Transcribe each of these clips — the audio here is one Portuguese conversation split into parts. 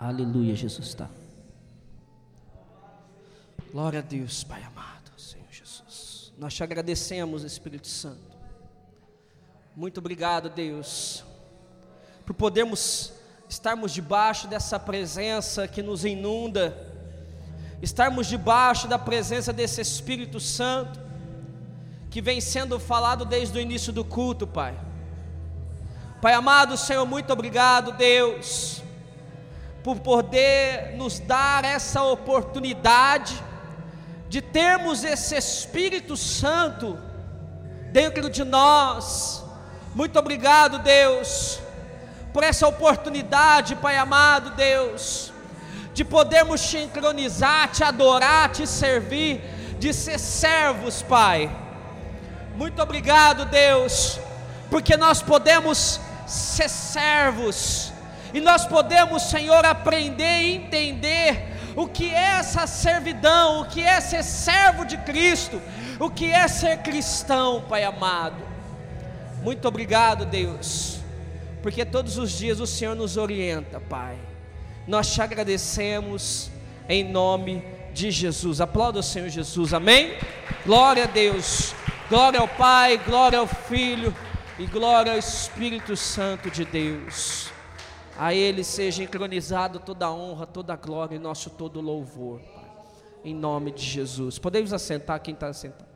Aleluia, Jesus está. Glória a Deus, Pai amado, Senhor Jesus. Nós te agradecemos, Espírito Santo. Muito obrigado, Deus, por podermos estarmos debaixo dessa presença que nos inunda, estarmos debaixo da presença desse Espírito Santo, que vem sendo falado desde o início do culto, Pai. Pai amado, Senhor, muito obrigado, Deus, por poder nos dar essa oportunidade de termos esse Espírito Santo dentro de nós. Muito obrigado, Deus por essa oportunidade, Pai amado Deus, de podermos te sincronizar, te adorar, te servir, de ser servos, Pai. Muito obrigado, Deus, porque nós podemos ser servos, e nós podemos, Senhor, aprender e entender o que é essa servidão, o que é ser servo de Cristo, o que é ser cristão, Pai amado. Muito obrigado, Deus porque todos os dias o Senhor nos orienta, Pai. Nós te agradecemos em nome de Jesus. Aplauda o Senhor Jesus, amém? Glória a Deus, glória ao Pai, glória ao Filho e glória ao Espírito Santo de Deus. A Ele seja entronizado toda a honra, toda a glória e nosso todo louvor, Pai. Em nome de Jesus. Podemos assentar quem está assentado.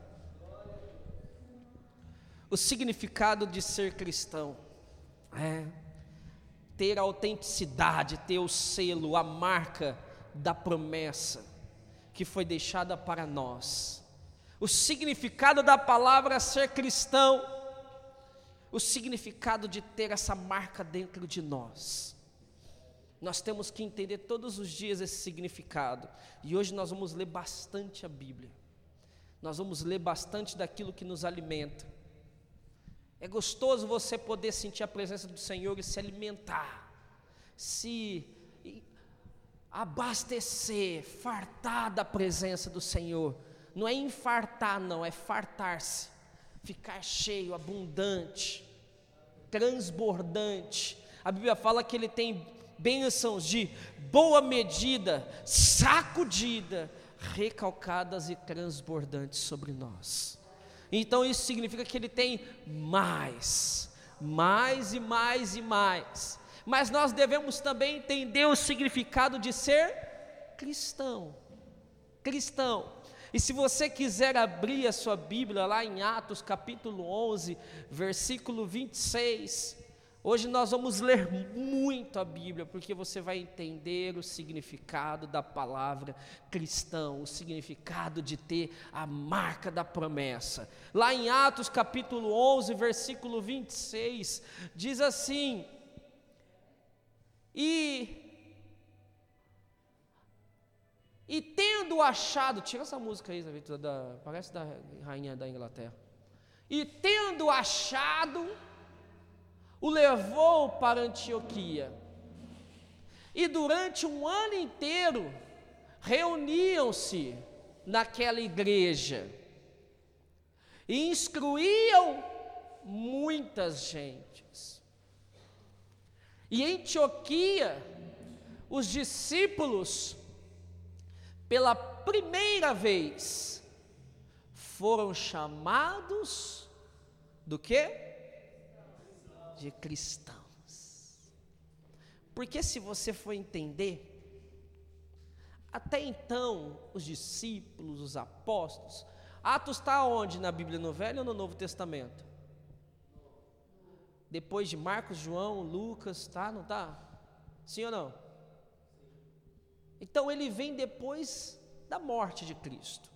O significado de ser cristão. É, ter a autenticidade, ter o selo, a marca da promessa que foi deixada para nós. O significado da palavra ser cristão, o significado de ter essa marca dentro de nós. Nós temos que entender todos os dias esse significado. E hoje nós vamos ler bastante a Bíblia. Nós vamos ler bastante daquilo que nos alimenta. É gostoso você poder sentir a presença do Senhor e se alimentar, se abastecer, fartar da presença do Senhor. Não é infartar, não, é fartar-se, ficar cheio, abundante, transbordante. A Bíblia fala que ele tem bênçãos de boa medida, sacudida, recalcadas e transbordantes sobre nós. Então isso significa que ele tem mais, mais e mais e mais. Mas nós devemos também entender o significado de ser cristão. Cristão. E se você quiser abrir a sua Bíblia lá em Atos capítulo 11, versículo 26, Hoje nós vamos ler muito a Bíblia, porque você vai entender o significado da palavra cristão, o significado de ter a marca da promessa. Lá em Atos capítulo 11, versículo 26, diz assim: E e tendo achado, tira essa música aí, da, parece da rainha da Inglaterra. E tendo achado o levou para Antioquia. E durante um ano inteiro reuniam-se naquela igreja e instruíam muitas gentes. E em Antioquia, os discípulos, pela primeira vez, foram chamados do que? De cristãos. Porque se você for entender, até então, os discípulos, os apóstolos, Atos está onde na Bíblia, no Velho ou no Novo Testamento? Depois de Marcos, João, Lucas, tá? Não tá? Sim ou não? Então ele vem depois da morte de Cristo.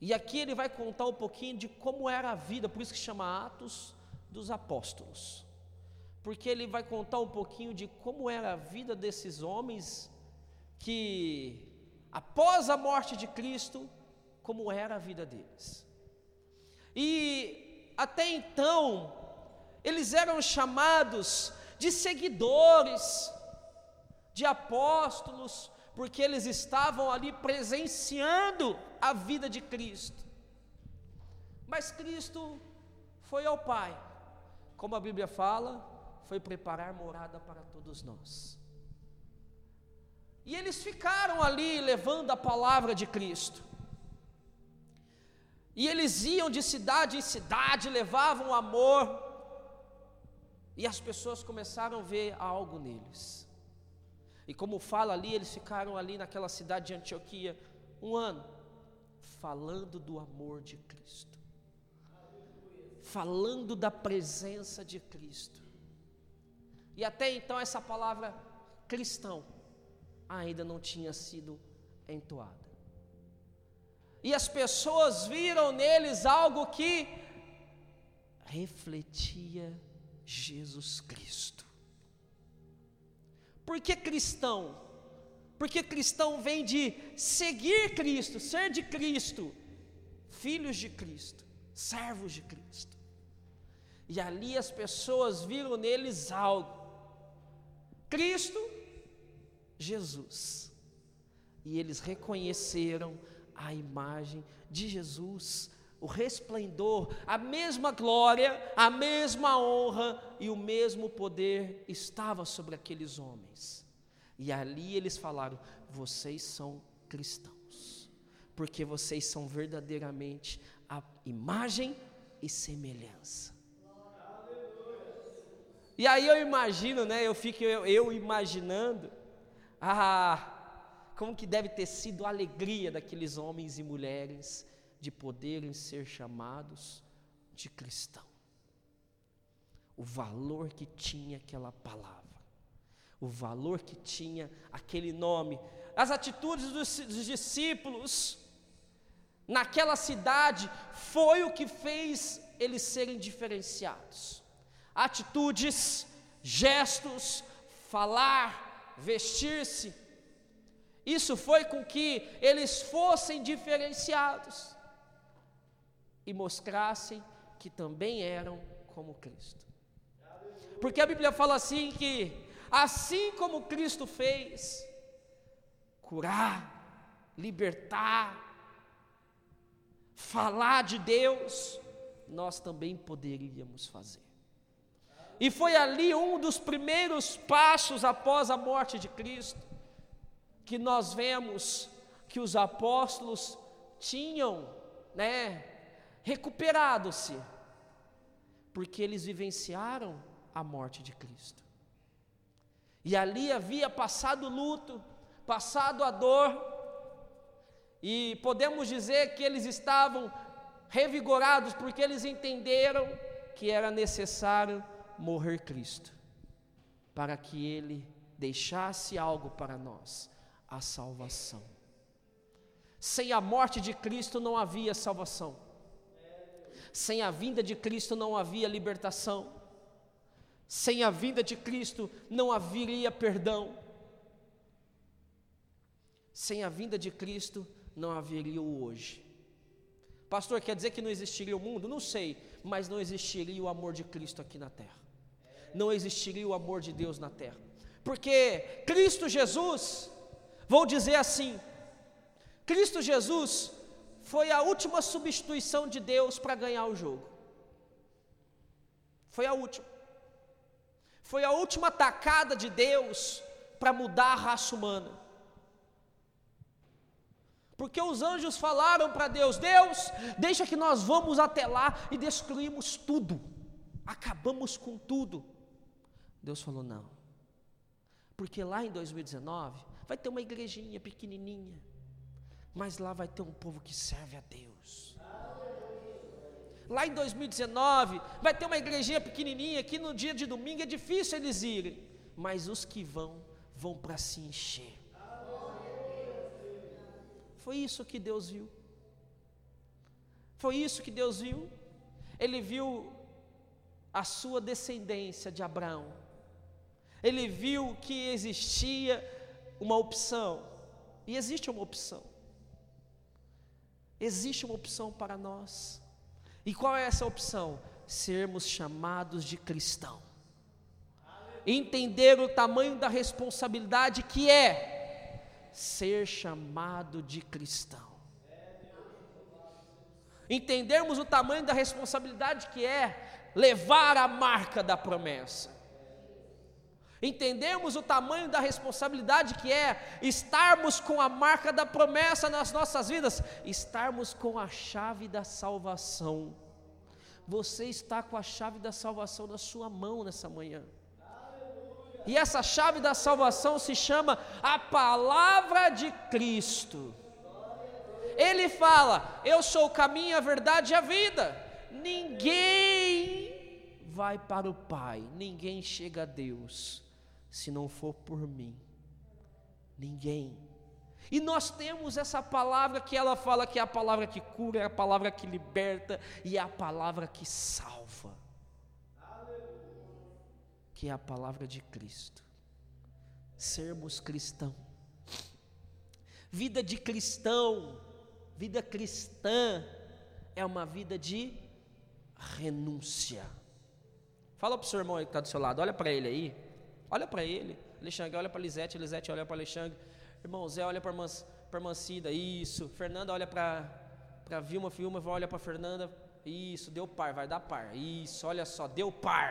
E aqui ele vai contar um pouquinho de como era a vida, por isso que chama Atos dos apóstolos, porque ele vai contar um pouquinho de como era a vida desses homens que, após a morte de Cristo, como era a vida deles. E até então, eles eram chamados de seguidores, de apóstolos, porque eles estavam ali presenciando a vida de Cristo. Mas Cristo foi ao Pai como a Bíblia fala, foi preparar morada para todos nós. E eles ficaram ali levando a palavra de Cristo. E eles iam de cidade em cidade, levavam amor. E as pessoas começaram a ver algo neles. E como fala ali, eles ficaram ali naquela cidade de Antioquia um ano, falando do amor de Cristo, falando da presença de Cristo. E até então essa palavra cristão ainda não tinha sido entoada. E as pessoas viram neles algo que refletia Jesus Cristo. Por que cristão? Porque cristão vem de seguir Cristo, ser de Cristo, filhos de Cristo, servos de Cristo. E ali as pessoas viram neles algo. Cristo, Jesus. E eles reconheceram a imagem de Jesus, o resplendor, a mesma glória, a mesma honra e o mesmo poder estava sobre aqueles homens. E ali eles falaram: vocês são cristãos, porque vocês são verdadeiramente a imagem e semelhança. E aí eu imagino, né? Eu fico eu, eu imaginando, ah, como que deve ter sido a alegria daqueles homens e mulheres de poderem ser chamados de cristão. O valor que tinha aquela palavra, o valor que tinha aquele nome, as atitudes dos, dos discípulos naquela cidade foi o que fez eles serem diferenciados. Atitudes, gestos, falar, vestir-se, isso foi com que eles fossem diferenciados e mostrassem que também eram como Cristo. Porque a Bíblia fala assim que assim como Cristo fez curar, libertar, falar de Deus, nós também poderíamos fazer. E foi ali um dos primeiros passos após a morte de Cristo que nós vemos que os apóstolos tinham, né, recuperado-se, porque eles vivenciaram a morte de Cristo. E ali havia passado luto, passado a dor, e podemos dizer que eles estavam revigorados porque eles entenderam que era necessário morrer Cristo, para que ele deixasse algo para nós a salvação. Sem a morte de Cristo não havia salvação. Sem a vinda de Cristo não havia libertação. Sem a vinda de Cristo não haveria perdão. Sem a vinda de Cristo não haveria o hoje. Pastor, quer dizer que não existiria o mundo? Não sei, mas não existiria o amor de Cristo aqui na terra. Não existiria o amor de Deus na terra. Porque Cristo Jesus Vou dizer assim: Cristo Jesus foi a última substituição de Deus para ganhar o jogo. Foi a última. Foi a última tacada de Deus para mudar a raça humana. Porque os anjos falaram para Deus: Deus, deixa que nós vamos até lá e destruímos tudo, acabamos com tudo. Deus falou: não, porque lá em 2019 vai ter uma igrejinha pequenininha, mas lá vai ter um povo que serve a Deus. Lá em 2019 vai ter uma igrejinha pequenininha que no dia de domingo é difícil eles irem, mas os que vão vão para se encher. Foi isso que Deus viu. Foi isso que Deus viu. Ele viu a sua descendência de Abraão. Ele viu que existia uma opção. E existe uma opção. Existe uma opção para nós. E qual é essa opção? Sermos chamados de cristão. Entender o tamanho da responsabilidade que é ser chamado de cristão. Entendermos o tamanho da responsabilidade que é levar a marca da promessa Entendemos o tamanho da responsabilidade que é estarmos com a marca da promessa nas nossas vidas, estarmos com a chave da salvação. Você está com a chave da salvação na sua mão nessa manhã. E essa chave da salvação se chama a palavra de Cristo. Ele fala: Eu sou o caminho, a verdade e a vida. Ninguém vai para o Pai, ninguém chega a Deus se não for por mim. Ninguém. E nós temos essa palavra que ela fala que é a palavra que cura, é a palavra que liberta e é a palavra que salva. Que é a palavra de Cristo. Sermos cristão. Vida de cristão, vida cristã é uma vida de renúncia. Fala para o seu irmão que está do seu lado, olha para ele aí. Olha para ele. Alexandre olha para Lisete, Lisete olha para Alexandre. Irmão Zé olha para Mancida, isso. Fernanda olha para para Vilma, Vilma olha para Fernanda, isso, deu par, vai dar par. Isso, olha só, deu par.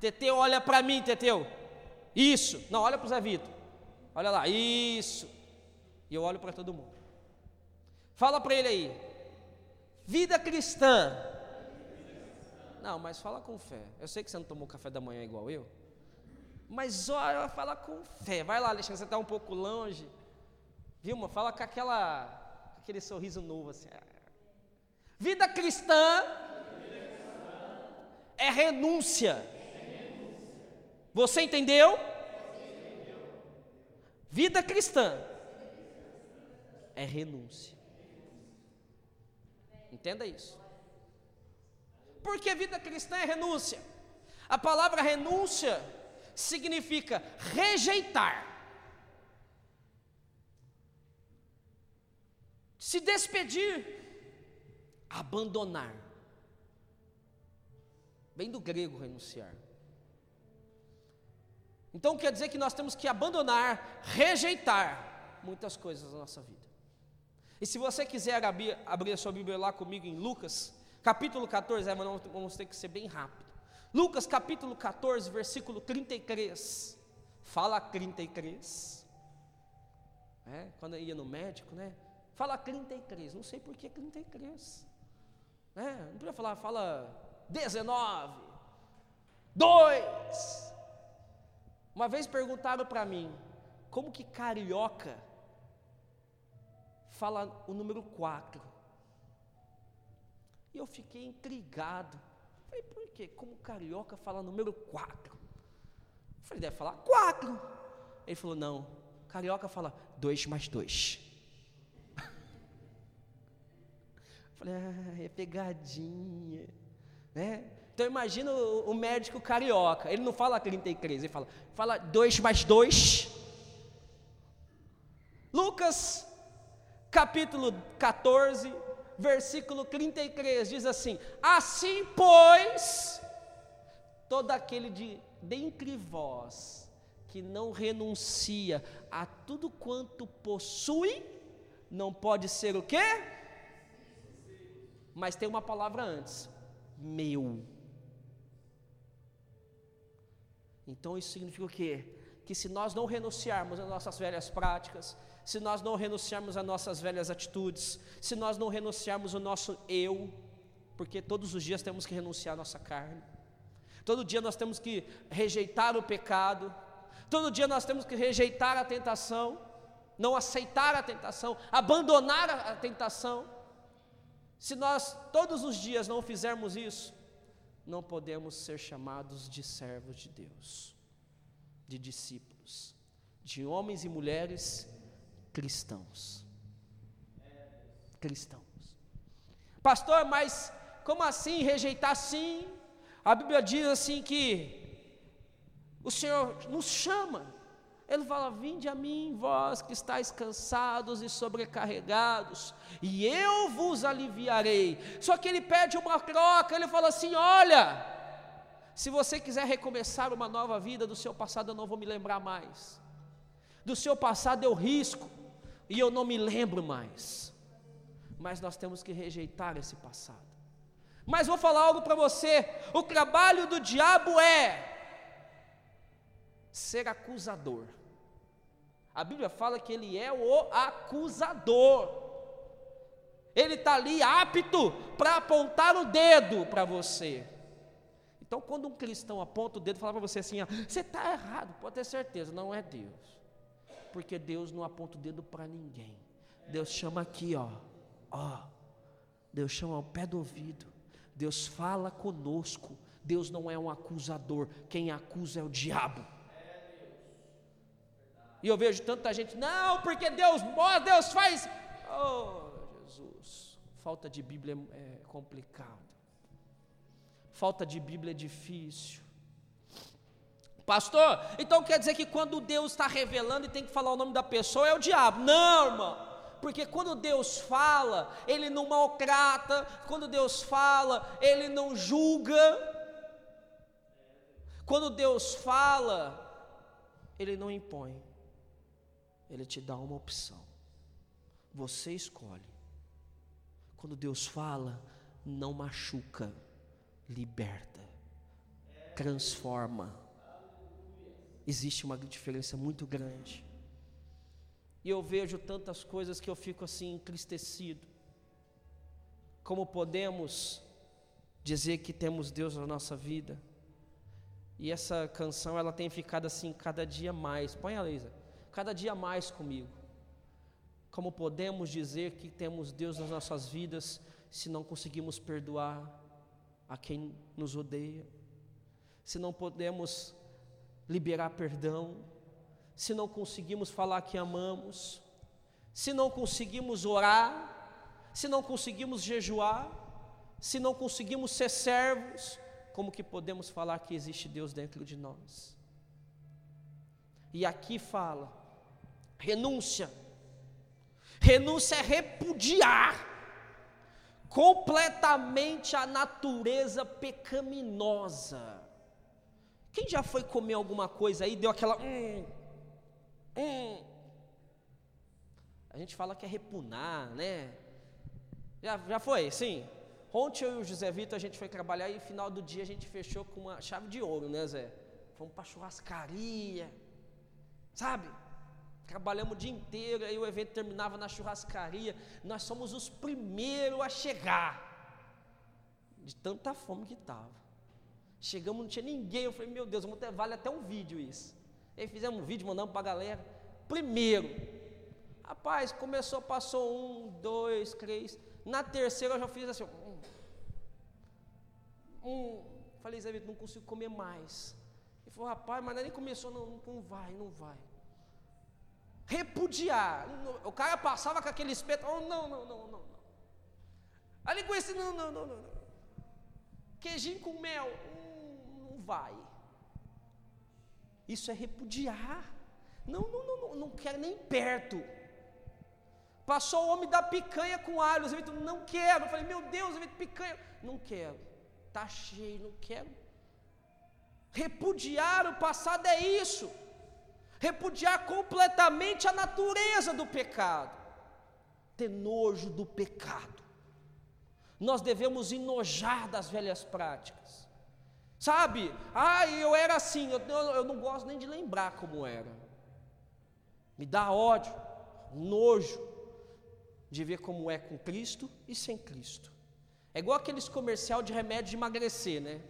Teteu, olha para mim, Teteu. Isso. Não, olha para o Zé Vitor. Olha lá, isso. E eu olho para todo mundo. Fala para ele aí. Vida cristã. Não, mas fala com fé. Eu sei que você não tomou café da manhã igual eu. Mas olha, fala com fé. Vai lá, Alexandre, você está um pouco longe. Vilma, fala com aquela, aquele sorriso novo assim. Vida cristã é renúncia. Você entendeu? Vida cristã é renúncia. Entenda isso. Porque vida cristã é renúncia. A palavra renúncia significa rejeitar, se despedir, abandonar. Vem do grego renunciar. Então quer dizer que nós temos que abandonar, rejeitar muitas coisas da nossa vida. E se você quiser abrir, abrir a sua Bíblia lá comigo em Lucas, capítulo 14, é, mas vamos ter que ser bem rápido. Lucas capítulo 14, versículo 33. Fala 33. É, quando eu ia no médico, né? Fala 33. Não sei por que 33. Né? Não podia falar, fala 19. 2. Uma vez perguntaram para mim, como que carioca fala o número 4? E eu fiquei intrigado. Falei, por quê? Como carioca fala número 4. Falei, deve falar 4. Ele falou, não, carioca fala 2 mais 2. Falei, ah, é pegadinha, né? Então imagina o, o, médico carioca, ele não fala 33, ele fala, fala 2 mais 2. Lucas, capítulo 14, versículo 33 diz assim: Assim, pois, todo aquele de dentre vós que não renuncia a tudo quanto possui, não pode ser o quê? Mas tem uma palavra antes: meu. Então isso significa o quê? Que se nós não renunciarmos às nossas velhas práticas, se nós não renunciarmos às nossas velhas atitudes, se nós não renunciarmos o nosso eu, porque todos os dias temos que renunciar à nossa carne, todo dia nós temos que rejeitar o pecado, todo dia nós temos que rejeitar a tentação, não aceitar a tentação, abandonar a tentação. Se nós todos os dias não fizermos isso, não podemos ser chamados de servos de Deus, de discípulos, de homens e mulheres cristãos. Cristãos. Pastor, mas como assim rejeitar sim? A Bíblia diz assim que o Senhor nos chama. Ele fala: Vinde a mim, vós que estáis cansados e sobrecarregados, e eu vos aliviarei. Só que ele pede uma troca, ele fala assim: Olha, se você quiser recomeçar uma nova vida do seu passado, eu não vou me lembrar mais. Do seu passado eu risco, e eu não me lembro mais. Mas nós temos que rejeitar esse passado. Mas vou falar algo para você: o trabalho do diabo é ser acusador. A Bíblia fala que ele é o acusador. Ele está ali apto para apontar o dedo para você. Então, quando um cristão aponta o dedo e fala para você assim: ó, você está errado, pode ter certeza, não é Deus. Porque Deus não aponta o dedo para ninguém. Deus chama aqui, ó, ó. Deus chama ao pé do ouvido. Deus fala conosco. Deus não é um acusador. Quem acusa é o diabo. E eu vejo tanta gente, não, porque Deus, Deus faz. Oh, Jesus, falta de Bíblia é complicado. Falta de Bíblia é difícil. Pastor, então quer dizer que quando Deus está revelando e tem que falar o nome da pessoa é o diabo? Não, irmão. Porque quando Deus fala, Ele não maltrata, quando Deus fala, Ele não julga. Quando Deus fala, Ele não impõe, Ele te dá uma opção. Você escolhe. Quando Deus fala, não machuca liberta, transforma. Existe uma diferença muito grande. E eu vejo tantas coisas que eu fico assim entristecido. Como podemos dizer que temos Deus na nossa vida? E essa canção ela tem ficado assim cada dia mais. Põe a Leisa. Cada dia mais comigo. Como podemos dizer que temos Deus nas nossas vidas se não conseguimos perdoar, a quem nos odeia, se não podemos liberar perdão, se não conseguimos falar que amamos, se não conseguimos orar, se não conseguimos jejuar, se não conseguimos ser servos, como que podemos falar que existe Deus dentro de nós? E aqui fala, renúncia. Renúncia é repudiar completamente a natureza pecaminosa. Quem já foi comer alguma coisa aí, deu aquela. Hum, hum. A gente fala que é repunar, né? Já, já foi, sim. Ontem eu e o José Vitor, a gente foi trabalhar e no final do dia a gente fechou com uma chave de ouro, né, Zé? Fomos para churrascaria, sabe? Trabalhamos o dia inteiro, aí o evento terminava na churrascaria. Nós somos os primeiros a chegar. De tanta fome que estava. Chegamos, não tinha ninguém. Eu falei, meu Deus, ter, vale até um vídeo isso. Aí fizemos um vídeo, mandamos para a galera. Primeiro. Rapaz, começou, passou um, dois, três. Na terceira eu já fiz assim. Um. um. Falei, Zé Vitor, não consigo comer mais. Ele falou, rapaz, mas nem começou, não, não vai, não vai repudiar. O cara passava com aquele espeto, oh, não, não, não, não, não. A linguiça, não, não, não, não. Queijinho com mel, vai. Isso é repudiar. Não, não, não, não, quero nem perto. Passou o homem da picanha com alho, Zé não quero. Eu falei, meu Deus, Zé picanha. Não quero. Está cheio, não quero. Repudiar o passado é isso repudiar completamente a natureza do pecado, ter nojo do pecado. Nós devemos enojar das velhas práticas. Sabe? Ah, eu era assim, eu, eu não gosto nem de lembrar como era. Me dá ódio, nojo de ver como é com Cristo e sem Cristo. É igual aqueles comercial de remédio de emagrecer, né?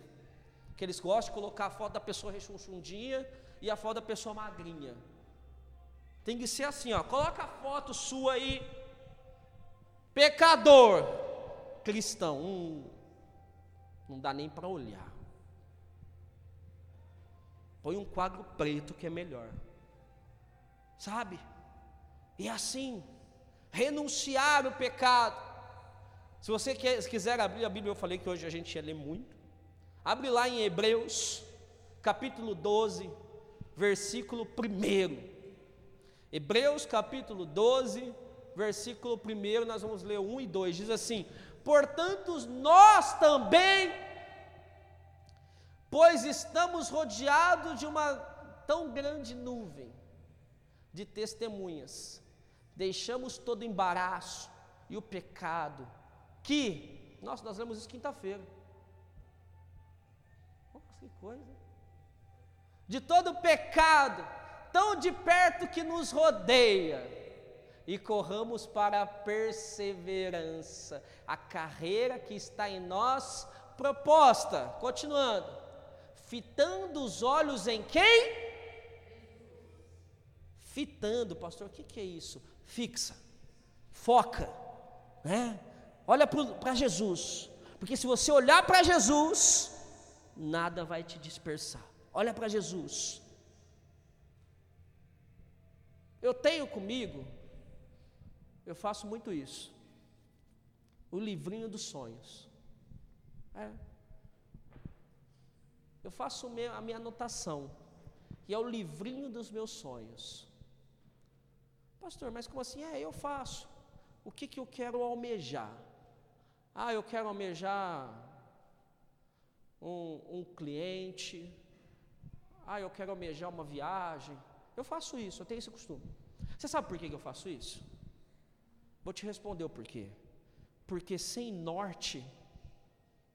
Que eles gostam de colocar a foto da pessoa rechonchundinha e a foto da pessoa magrinha. Tem que ser assim, ó. Coloca a foto sua aí. Pecador, cristão. Hum, não dá nem para olhar. Põe um quadro preto que é melhor. Sabe? E assim, renunciar o pecado. Se você quer, se quiser abrir a Bíblia, eu falei que hoje a gente ia ler muito. Abre lá em Hebreus, capítulo 12, versículo 1. Hebreus capítulo 12, versículo 1, nós vamos ler 1 e 2, diz assim: Portanto, nós também, pois estamos rodeados de uma tão grande nuvem de testemunhas, deixamos todo embaraço e o pecado, que, nossa, nós lemos isso quinta-feira. Que coisa de todo pecado, tão de perto que nos rodeia, e corramos para a perseverança, a carreira que está em nós proposta. Continuando, fitando os olhos em quem? Fitando, pastor, o que, que é isso? Fixa, foca, né? Olha para Jesus, porque se você olhar para Jesus, nada vai te dispersar. Olha para Jesus. Eu tenho comigo, eu faço muito isso, o livrinho dos sonhos. É. Eu faço a minha anotação, e é o livrinho dos meus sonhos. Pastor, mas como assim? É, eu faço. O que, que eu quero almejar? Ah, eu quero almejar um, um cliente. Ah, eu quero almejar uma viagem. Eu faço isso, eu tenho esse costume. Você sabe por que eu faço isso? Vou te responder o porquê. Porque sem norte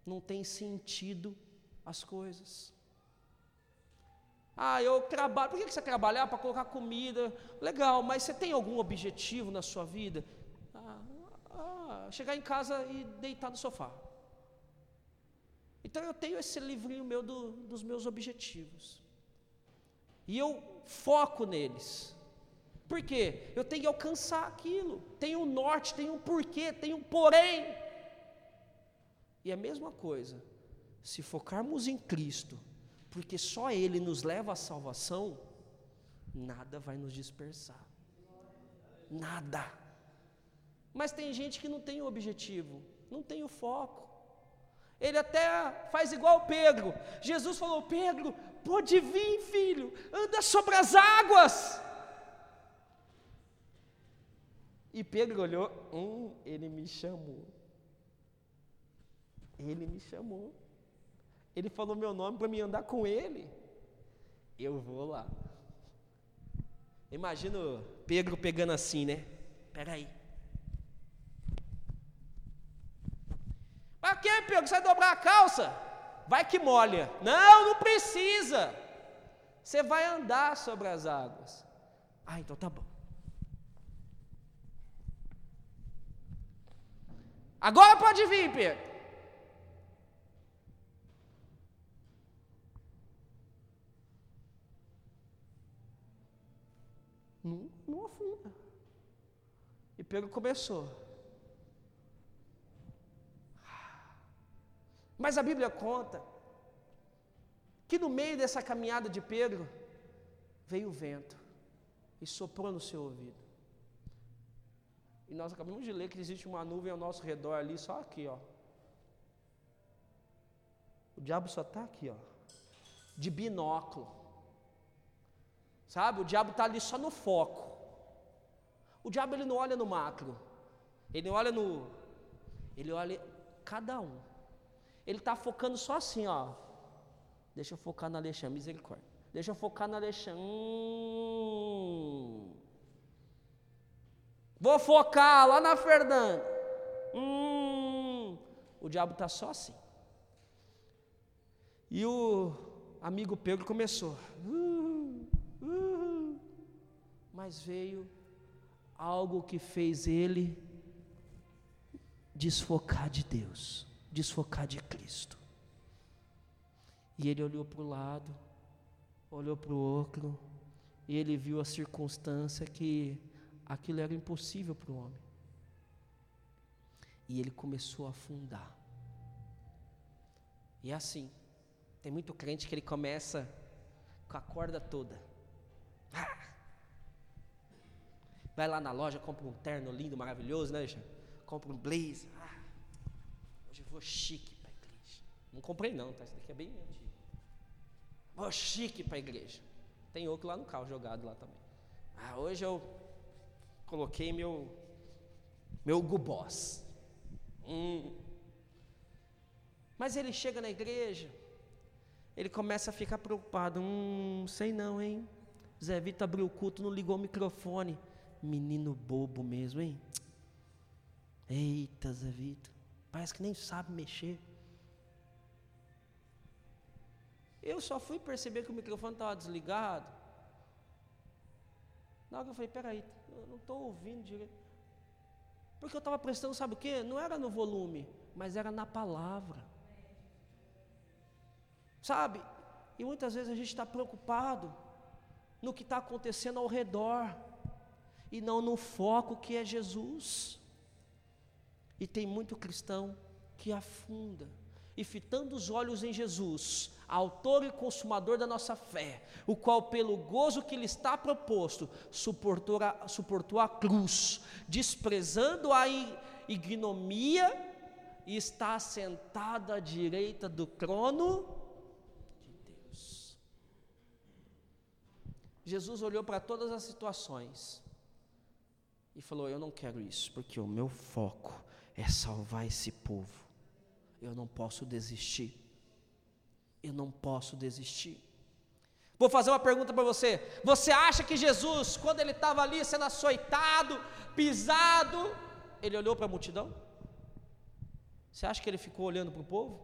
não tem sentido as coisas. Ah, eu trabalho. Por que você trabalhar para colocar comida? Legal, mas você tem algum objetivo na sua vida? Ah, ah, chegar em casa e deitar no sofá. Então eu tenho esse livrinho meu do, dos meus objetivos. E eu foco neles. Por quê? Eu tenho que alcançar aquilo. Tem um norte, tem um porquê, tem um porém. E a mesma coisa, se focarmos em Cristo, porque só Ele nos leva à salvação, nada vai nos dispersar. Nada. Mas tem gente que não tem o objetivo, não tem o foco. Ele até faz igual Pedro. Jesus falou: Pedro, pode vir, filho, anda sobre as águas. E Pedro olhou, hum, ele me chamou. Ele me chamou. Ele falou meu nome para me andar com ele. Eu vou lá. Imagino Pedro pegando assim, né? Peraí. Para que, Pedro? Você vai dobrar a calça? Vai que molha. Não, não precisa. Você vai andar sobre as águas. Ah, então tá bom. Agora pode vir, Pedro. Não, não afunda. E Pedro começou. Mas a Bíblia conta que no meio dessa caminhada de Pedro veio o vento e soprou no seu ouvido. E nós acabamos de ler que existe uma nuvem ao nosso redor ali, só aqui, ó. O diabo só está aqui, ó. De binóculo. Sabe? O diabo está ali só no foco. O diabo ele não olha no macro. Ele olha no. Ele olha cada um. Ele está focando só assim, ó. Deixa eu focar na Alexandre, misericórdia. Deixa eu focar na Alexandre. Hum. Vou focar lá na Fernanda. Hum, o diabo está só assim. E o amigo Pedro começou. Uh, mas veio algo que fez ele desfocar de Deus, desfocar de Cristo. E ele olhou para o lado, olhou para o outro, e ele viu a circunstância que aquilo era impossível para o homem. E ele começou a afundar. E é assim, tem muito crente que ele começa com a corda toda. Ah! Vai lá na loja, compra um terno lindo, maravilhoso, né, Alexandre? Compra um blazer. Ah, hoje eu vou chique para a igreja. Não comprei não, tá? Isso daqui é bem antigo. Vou chique para a igreja. Tem outro lá no carro jogado lá também. Ah, hoje eu coloquei meu meu gubós. Hum. Mas ele chega na igreja, ele começa a ficar preocupado. Hum, sei não, hein? Zé Vitor abriu o culto, não ligou o microfone. Menino bobo mesmo, hein? Eita, Zé parece que nem sabe mexer. Eu só fui perceber que o microfone estava desligado. Na hora que eu falei, peraí, eu não estou ouvindo direito. Porque eu estava prestando, sabe o que? Não era no volume, mas era na palavra. Sabe? E muitas vezes a gente está preocupado no que está acontecendo ao redor, e não no foco que é Jesus. E tem muito cristão que afunda, e fitando os olhos em Jesus, autor e consumador da nossa fé, o qual, pelo gozo que lhe está proposto, suportou a, suportou a cruz, desprezando a ignomia, e está sentado à direita do trono Jesus olhou para todas as situações e falou: Eu não quero isso, porque o meu foco é salvar esse povo. Eu não posso desistir. Eu não posso desistir. Vou fazer uma pergunta para você. Você acha que Jesus, quando ele estava ali sendo açoitado, pisado, ele olhou para a multidão? Você acha que ele ficou olhando para o povo?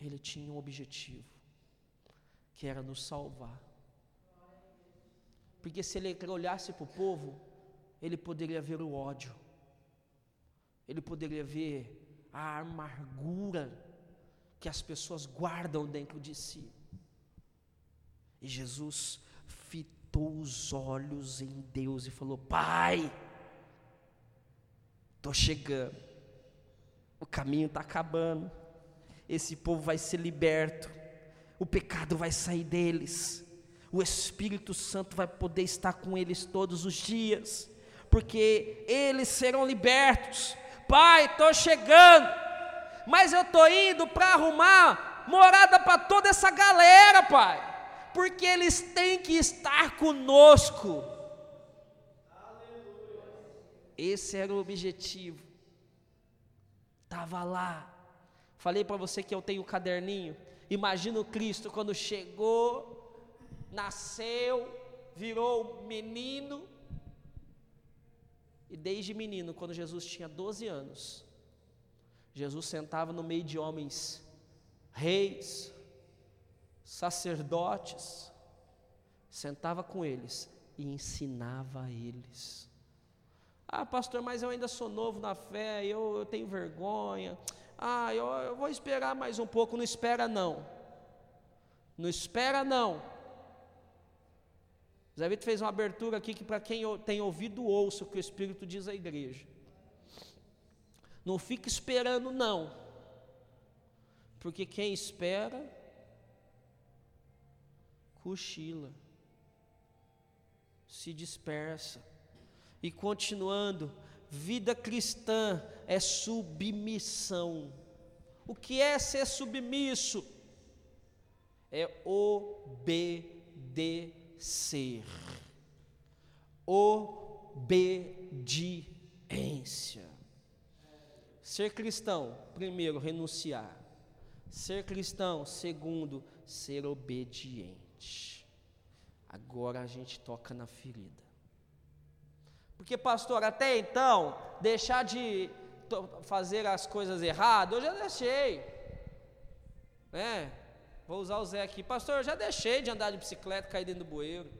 Ele tinha um objetivo que era nos salvar. Porque se ele olhasse para o povo, ele poderia ver o ódio, ele poderia ver a amargura que as pessoas guardam dentro de si. E Jesus fitou os olhos em Deus e falou: Pai, estou chegando, o caminho está acabando, esse povo vai ser liberto. O pecado vai sair deles, o Espírito Santo vai poder estar com eles todos os dias, porque eles serão libertos. Pai, estou chegando, mas eu estou indo para arrumar morada para toda essa galera, Pai, porque eles têm que estar conosco. Esse era o objetivo. Estava lá. Falei para você que eu tenho o caderninho. Imagina o Cristo quando chegou, nasceu, virou menino. E desde menino, quando Jesus tinha 12 anos, Jesus sentava no meio de homens, reis, sacerdotes, sentava com eles e ensinava a eles. Ah, pastor, mas eu ainda sou novo na fé, eu, eu tenho vergonha. Ah, eu, eu vou esperar mais um pouco. Não espera, não. Não espera, não. Zé Vitor fez uma abertura aqui que, para quem tem ouvido, ouça o que o Espírito diz à igreja. Não fique esperando, não. Porque quem espera, cochila, se dispersa. E continuando, Vida cristã é submissão. O que é ser submisso? É obedecer. Obediência. Ser cristão, primeiro, renunciar. Ser cristão, segundo, ser obediente. Agora a gente toca na ferida. Porque, pastor, até então, deixar de fazer as coisas erradas, eu já deixei. Né? Vou usar o Zé aqui. Pastor, eu já deixei de andar de bicicleta, cair dentro do bueiro.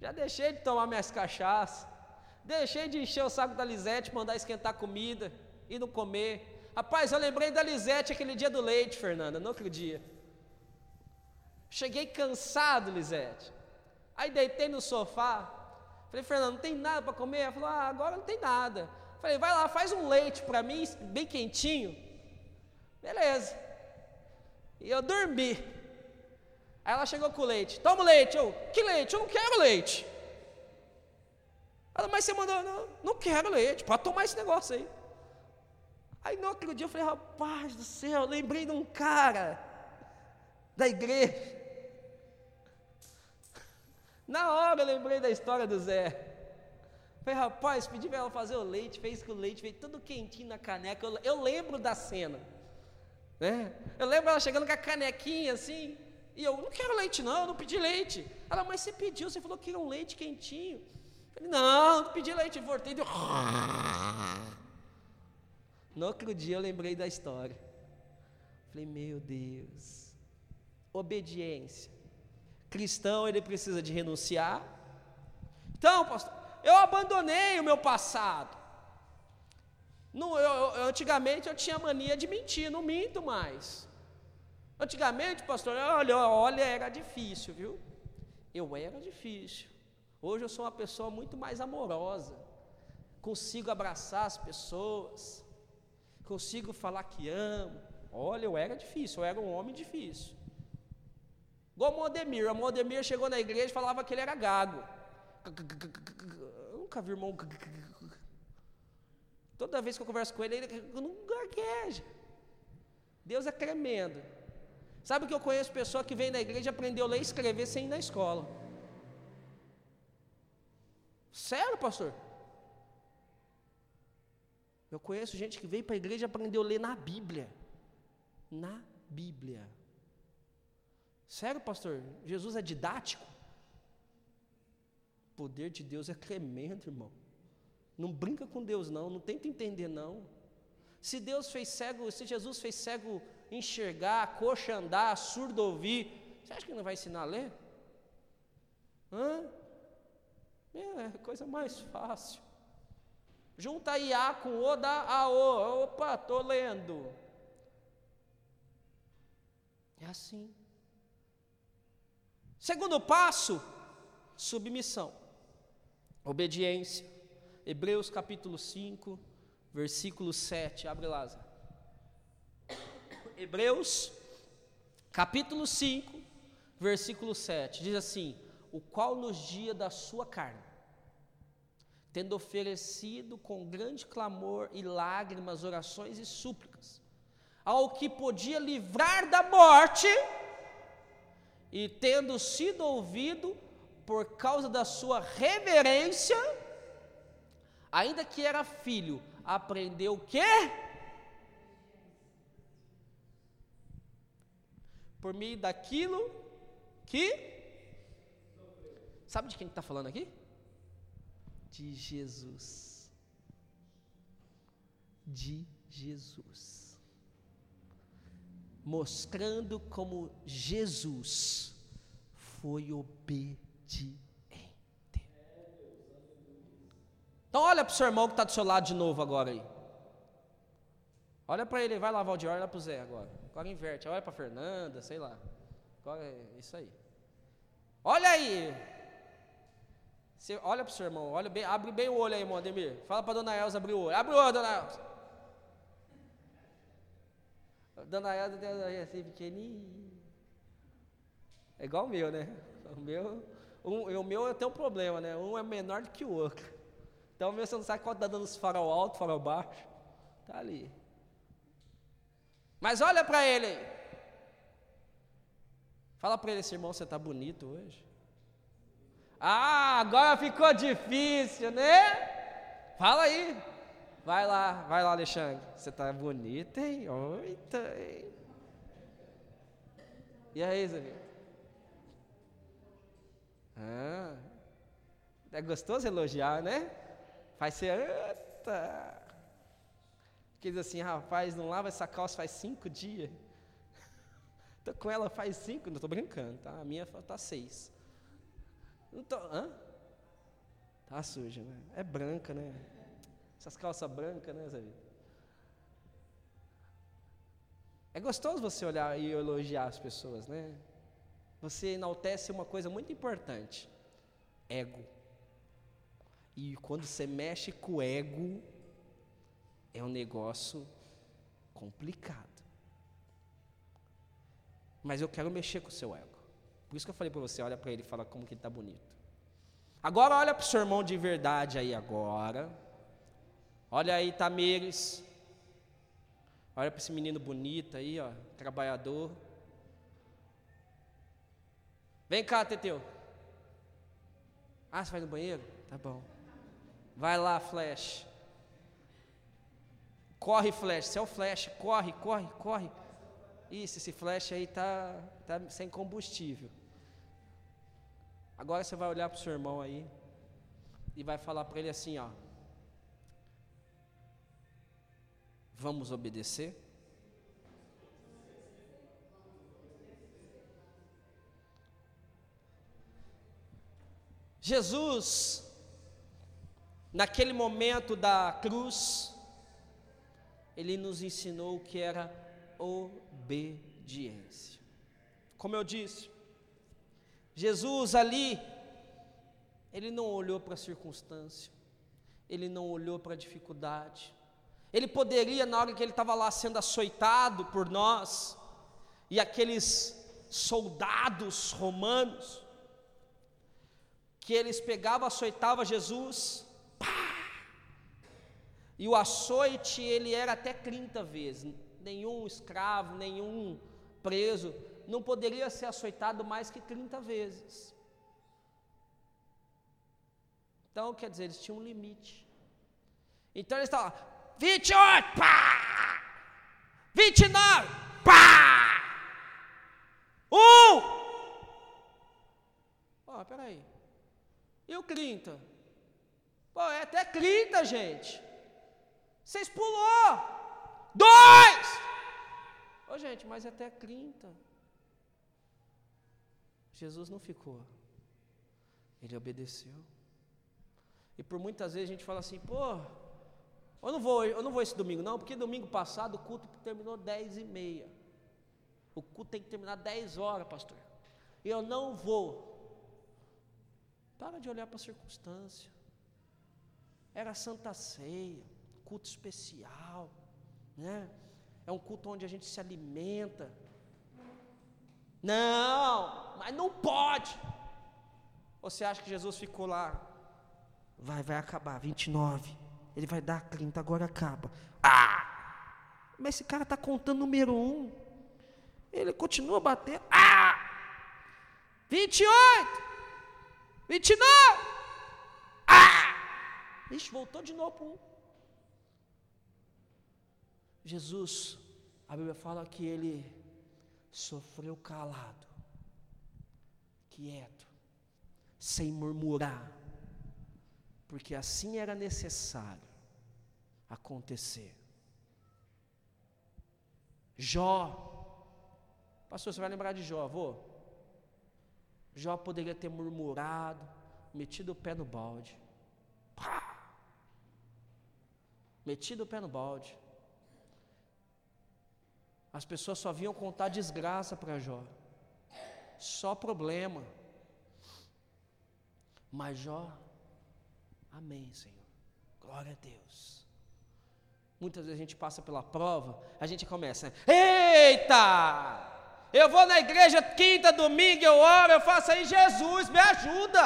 Já deixei de tomar minhas cachaças. Deixei de encher o saco da Lisete, mandar esquentar comida e não comer. Rapaz, eu lembrei da Lisete aquele dia do leite, Fernanda, no outro dia. Cheguei cansado, Lisete. Aí deitei no sofá, Falei, Fernando, não tem nada para comer? Ela falou, ah, agora não tem nada. Falei, vai lá, faz um leite para mim, bem quentinho. Beleza. E eu dormi. Aí ela chegou com o leite. Toma o leite. Eu, que leite? Eu não quero leite. Ela, mas você mandou, não, não quero leite, pode tomar esse negócio aí. Aí no outro dia eu falei, rapaz do céu, lembrei de um cara da igreja na hora eu lembrei da história do Zé. Falei, rapaz, pedi para ela fazer o leite, fez com o leite, veio tudo quentinho na caneca. Eu, eu lembro da cena. Né? Eu lembro ela chegando com a canequinha assim. E eu, não quero leite não, eu não pedi leite. Ela, mas você pediu, você falou que queria um leite quentinho. Eu falei, não, não pedi leite, voltei deu. No outro dia eu lembrei da história. falei, meu Deus. Obediência. Cristão, ele precisa de renunciar. Então, pastor, eu abandonei o meu passado. Eu, eu, antigamente eu tinha mania de mentir, não minto mais. Antigamente, pastor, olha, olha, era difícil, viu? Eu era difícil. Hoje eu sou uma pessoa muito mais amorosa. Consigo abraçar as pessoas. Consigo falar que amo. Olha, eu era difícil, eu era um homem difícil. Igual o Modemir. O Modemir chegou na igreja e falava que ele era gago. Eu nunca vi irmão. Toda vez que eu converso com ele, ele não gagueja. Deus é tremendo. Sabe que eu conheço pessoa que vem na igreja aprendeu a ler e escrever sem ir na escola. Sério, pastor? Eu conheço gente que veio para a igreja e aprendeu a ler na Bíblia. Na Bíblia. Sério, pastor? Jesus é didático? O poder de Deus é tremendo, irmão. Não brinca com Deus, não. Não tenta entender, não. Se Deus fez cego, se Jesus fez cego enxergar, coxa andar, surdo ouvir, você acha que não vai ensinar a ler? Hã? É, coisa mais fácil. Junta IA com O, dá a O. Opa, estou lendo. É assim. Segundo passo, submissão, obediência. Hebreus capítulo 5, versículo 7. Abre lá. Hebreus capítulo 5, versículo 7. Diz assim: O qual nos dia da sua carne, tendo oferecido com grande clamor e lágrimas, orações e súplicas, ao que podia livrar da morte, e tendo sido ouvido por causa da sua reverência, ainda que era filho, aprendeu o quê? Por meio daquilo que. Sabe de quem está falando aqui? De Jesus. De Jesus mostrando como Jesus foi obediente. Então olha para o seu irmão que está do seu lado de novo agora aí. Olha para ele, vai lá, Valdir, olha para o Zé agora. Agora inverte, olha para Fernanda, sei lá. Agora é isso aí. Olha aí. Você olha para o seu irmão, olha bem, abre bem o olho aí, irmão Ademir. Fala para dona Elza abrir o olho. Abre o olho, dona Elza. Dona Elza tem assim pequenininho. É igual o meu, né? O meu, um, o meu tem um problema, né? Um é menor do que o outro. Então meu você não sabe qual está dando os farol alto, farol baixo. Tá ali. Mas olha para ele. Fala para ele, esse irmão, você está bonito hoje. Ah, agora ficou difícil, né? Fala aí. Vai lá, vai lá, Alexandre. Você tá bonita, hein? Oita, hein? E aí, Zé? Ah, é gostoso elogiar, né? Faz ser. Eita. Que diz assim, rapaz, não lava essa calça faz cinco dias. Tô com ela faz cinco, não tô brincando, tá? A minha tá seis. Não tô, hã? Tá suja, né? É branca, né? Essas calças brancas, né, Zé? É gostoso você olhar e elogiar as pessoas, né? Você enaltece uma coisa muito importante: ego. E quando você mexe com o ego, é um negócio complicado. Mas eu quero mexer com o seu ego. Por isso que eu falei para você, olha para ele e fala como que ele está bonito. Agora olha para o seu irmão de verdade aí agora. Olha aí, Tamires. Olha para esse menino bonito aí, ó, trabalhador. Vem cá, Teteu. Ah, você vai no banheiro? Tá bom. Vai lá, Flash. Corre, Flash. Seu Flash, corre, corre, corre. Isso, esse Flash aí tá, tá sem combustível. Agora você vai olhar para o seu irmão aí e vai falar para ele assim, ó. Vamos obedecer? Jesus naquele momento da cruz, ele nos ensinou o que era obediência. Como eu disse, Jesus ali, ele não olhou para a circunstância, ele não olhou para a dificuldade, ele poderia, na hora que ele estava lá sendo açoitado por nós, e aqueles soldados romanos, que eles pegavam, açoitavam Jesus, e o açoite ele era até 30 vezes, nenhum escravo, nenhum preso, não poderia ser açoitado mais que 30 vezes. Então, quer dizer, eles tinham um limite. Então eles estavam, 28, pá! 29, pá! Um! Ó, oh, peraí. E o 30? Pô, é até 30, gente. Vocês pulou. Dois! Ô, oh, gente, mas é até 30. Jesus não ficou. Ele obedeceu. E por muitas vezes a gente fala assim, pô, eu não vou, eu não vou esse domingo, não, porque domingo passado o culto terminou dez e meia. O culto tem que terminar dez horas, pastor. Eu não vou. Para de olhar para a circunstância. Era Santa Ceia, culto especial, né? É um culto onde a gente se alimenta. Não, mas não pode. Você acha que Jesus ficou lá? Vai, vai acabar, 29. Ele vai dar 30, agora acaba. Ah! Mas esse cara está contando número 1. Ele continua batendo. Ah! 28! 29! Ah! Ixi, voltou de novo para um. Jesus, a Bíblia fala que ele sofreu calado, quieto, sem murmurar, porque assim era necessário acontecer. Jó, pastor, você vai lembrar de Jó, avô? Jó poderia ter murmurado, metido o pé no balde, Pá! metido o pé no balde. As pessoas só vinham contar desgraça para Jó, só problema. Mas Jó, amém, Senhor, glória a Deus. Muitas vezes a gente passa pela prova, a gente começa, eita! Eu vou na igreja quinta, domingo, eu oro, eu faço aí, Jesus, me ajuda!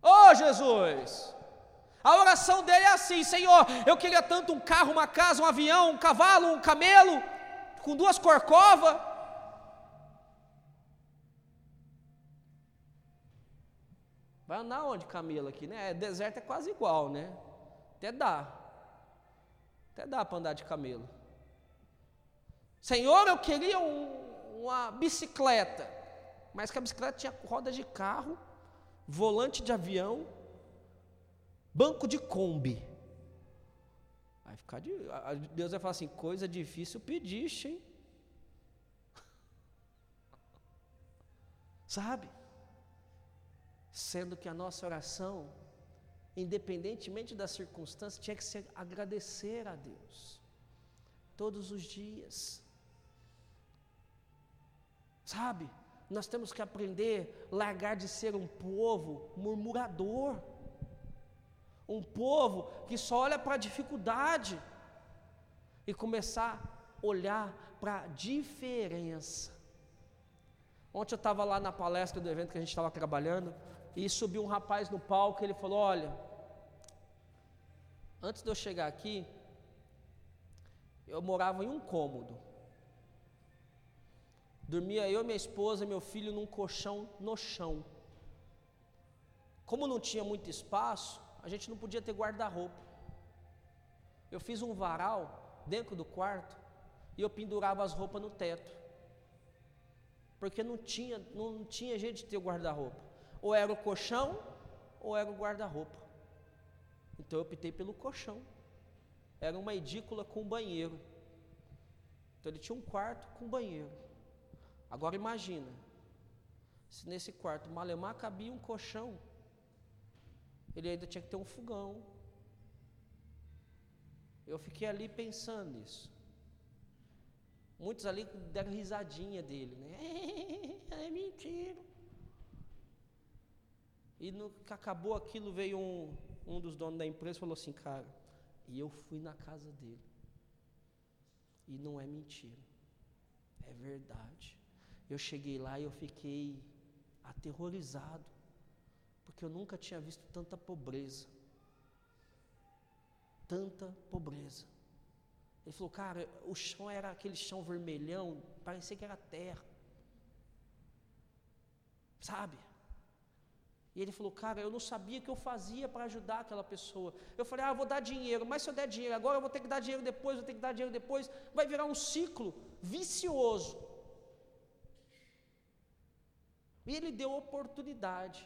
Ô oh, Jesus! A oração dele é assim: Senhor, eu queria tanto um carro, uma casa, um avião, um cavalo, um camelo, com duas corcovas. Vai andar onde camelo aqui, né? Deserto é quase igual, né? Até dá. Até dá para andar de camelo. Senhor, eu queria um, uma bicicleta. Mas que a bicicleta tinha roda de carro, volante de avião, banco de Kombi. Vai ficar de, Deus vai falar assim: coisa difícil pediste, hein? Sabe? Sendo que a nossa oração independentemente da circunstância, tinha que ser agradecer a Deus todos os dias. Sabe? Nós temos que aprender a largar de ser um povo murmurador. Um povo que só olha para a dificuldade e começar a olhar para a diferença. Ontem eu estava lá na palestra do evento que a gente estava trabalhando e subiu um rapaz no palco e ele falou: Olha, antes de eu chegar aqui, eu morava em um cômodo. Dormia eu, minha esposa e meu filho num colchão no chão. Como não tinha muito espaço, a gente não podia ter guarda-roupa. Eu fiz um varal dentro do quarto e eu pendurava as roupas no teto. Porque não tinha, não tinha jeito de ter guarda-roupa. Ou era o colchão, ou era o guarda-roupa. Então eu optei pelo colchão. Era uma edícula com banheiro. Então ele tinha um quarto com banheiro. Agora imagina, Se nesse quarto malemar cabia um colchão, ele ainda tinha que ter um fogão. Eu fiquei ali pensando nisso. Muitos ali deram risadinha dele, né? É mentira. E no que acabou aquilo, veio um, um dos donos da empresa e falou assim, cara, e eu fui na casa dele. E não é mentira. É verdade. Eu cheguei lá e eu fiquei aterrorizado, porque eu nunca tinha visto tanta pobreza. Tanta pobreza. Ele falou, cara, o chão era aquele chão vermelhão, parecia que era terra. Sabe? E ele falou, cara, eu não sabia o que eu fazia para ajudar aquela pessoa. Eu falei, ah, vou dar dinheiro, mas se eu der dinheiro agora, eu vou ter que dar dinheiro depois, vou ter que dar dinheiro depois, vai virar um ciclo vicioso. E ele deu oportunidade.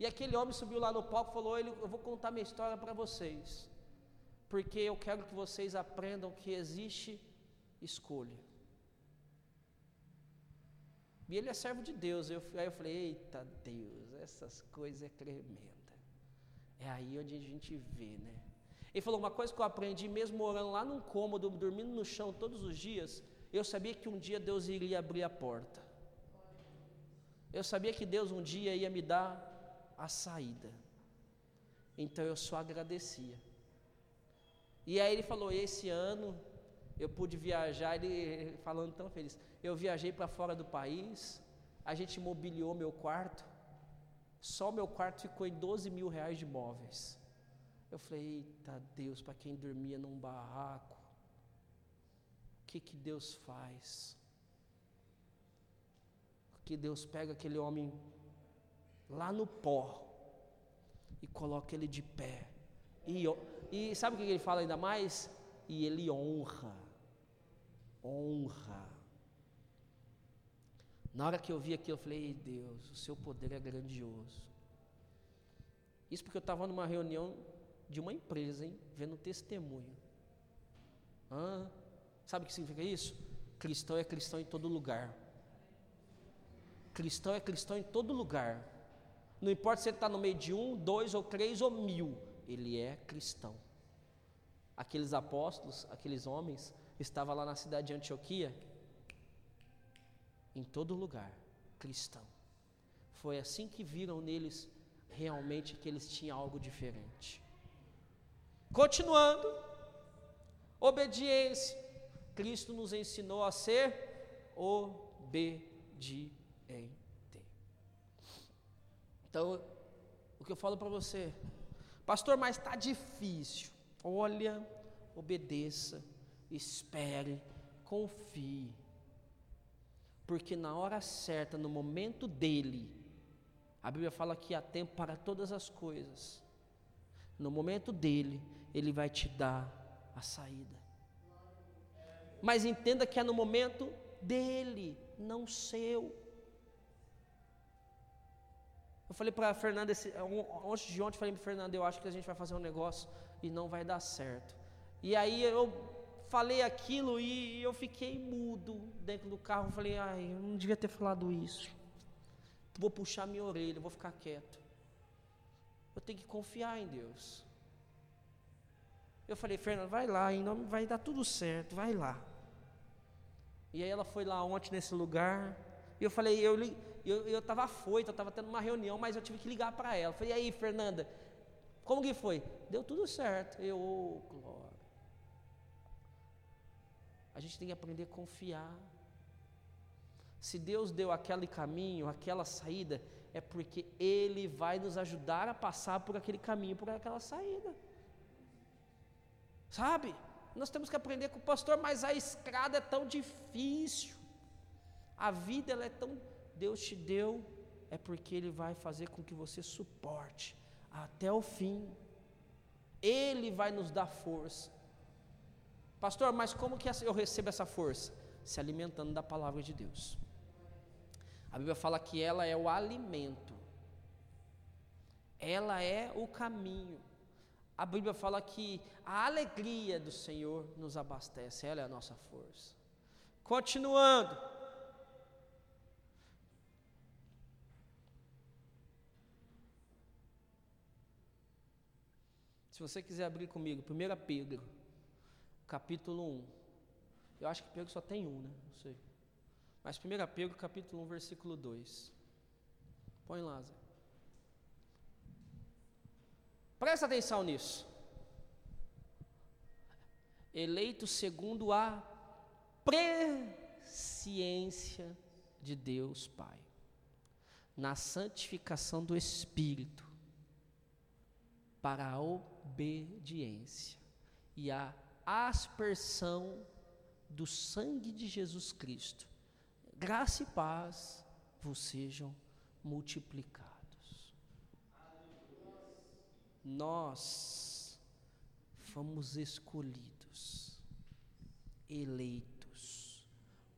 E aquele homem subiu lá no palco e falou: Eu vou contar minha história para vocês, porque eu quero que vocês aprendam que existe escolha. E ele é servo de Deus. Eu, aí eu falei: Eita Deus, essas coisas é tremenda. É aí onde a gente vê, né? Ele falou: Uma coisa que eu aprendi, mesmo morando lá num cômodo, dormindo no chão todos os dias, eu sabia que um dia Deus iria abrir a porta. Eu sabia que Deus um dia ia me dar a saída. Então eu só agradecia. E aí ele falou: esse ano eu pude viajar, ele falando tão feliz. Eu viajei para fora do país, a gente mobiliou meu quarto, só meu quarto ficou em 12 mil reais de móveis. Eu falei, eita Deus, para quem dormia num barraco, o que, que Deus faz? que Deus pega aquele homem lá no pó e coloca ele de pé. E, e sabe o que ele fala ainda mais? E ele honra. Honra. Na hora que eu vi aquilo, eu falei: Deus, o seu poder é grandioso. Isso porque eu estava numa reunião de uma empresa, hein, vendo testemunho. Sabe o que significa isso? Cristão é cristão em todo lugar. Cristão é cristão em todo lugar. Não importa se ele está no meio de um, dois ou três ou mil, ele é cristão. Aqueles apóstolos, aqueles homens, estavam lá na cidade de Antioquia, em todo lugar, cristão. Foi assim que viram neles realmente que eles tinham algo diferente. Continuando, obediência. Cristo nos ensinou a ser obediente. Então, o que eu falo para você, pastor, mas está difícil. Olha, obedeça, espere, confie. Porque na hora certa, no momento dele, a Bíblia fala que há tempo para todas as coisas. No momento dele, ele vai te dar a saída. Mas entenda que é no momento dele, não seu. Eu falei para Fernanda, esse, de ontem, falei para Fernanda, eu acho que a gente vai fazer um negócio e não vai dar certo. E aí eu falei aquilo e eu fiquei mudo dentro do carro. Falei, ai, eu não devia ter falado isso. Vou puxar minha orelha, vou ficar quieto. Eu tenho que confiar em Deus. Eu falei, Fernanda, vai lá, em nome, vai dar tudo certo, vai lá. E aí ela foi lá ontem nesse lugar. E eu falei, eu, eu estava afoito, eu estava tendo uma reunião, mas eu tive que ligar para ela. Falei, e aí, Fernanda, como que foi? Deu tudo certo. Eu, oh, glória. A gente tem que aprender a confiar. Se Deus deu aquele caminho, aquela saída, é porque Ele vai nos ajudar a passar por aquele caminho, por aquela saída. Sabe? Nós temos que aprender com o pastor, mas a estrada é tão difícil. A vida ela é tão Deus te deu é porque Ele vai fazer com que você suporte até o fim. Ele vai nos dar força. Pastor, mas como que eu recebo essa força? Se alimentando da palavra de Deus. A Bíblia fala que ela é o alimento. Ela é o caminho. A Bíblia fala que a alegria do Senhor nos abastece, ela é a nossa força. Continuando, Se você quiser abrir comigo, 1 Pedro, capítulo 1. Eu acho que Pedro só tem um, né? Não sei. Mas 1 Pedro, capítulo 1, versículo 2. Põe lá, Zé. Presta atenção nisso. Eleito segundo a presciência de Deus Pai, na santificação do Espírito, para a obediência e a aspersão do sangue de Jesus Cristo. Graça e paz vos sejam multiplicados. Nós fomos escolhidos, eleitos,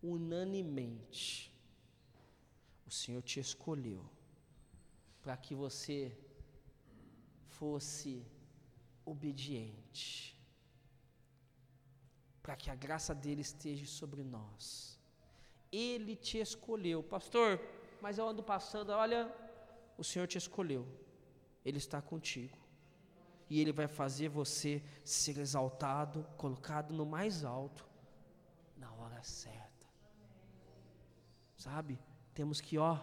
unanimemente. O Senhor te escolheu para que você fosse obediente, para que a graça dele esteja sobre nós. Ele te escolheu, pastor, mas eu ando passando, olha, o Senhor te escolheu, Ele está contigo, e Ele vai fazer você ser exaltado, colocado no mais alto, na hora certa, sabe? Temos que, ó,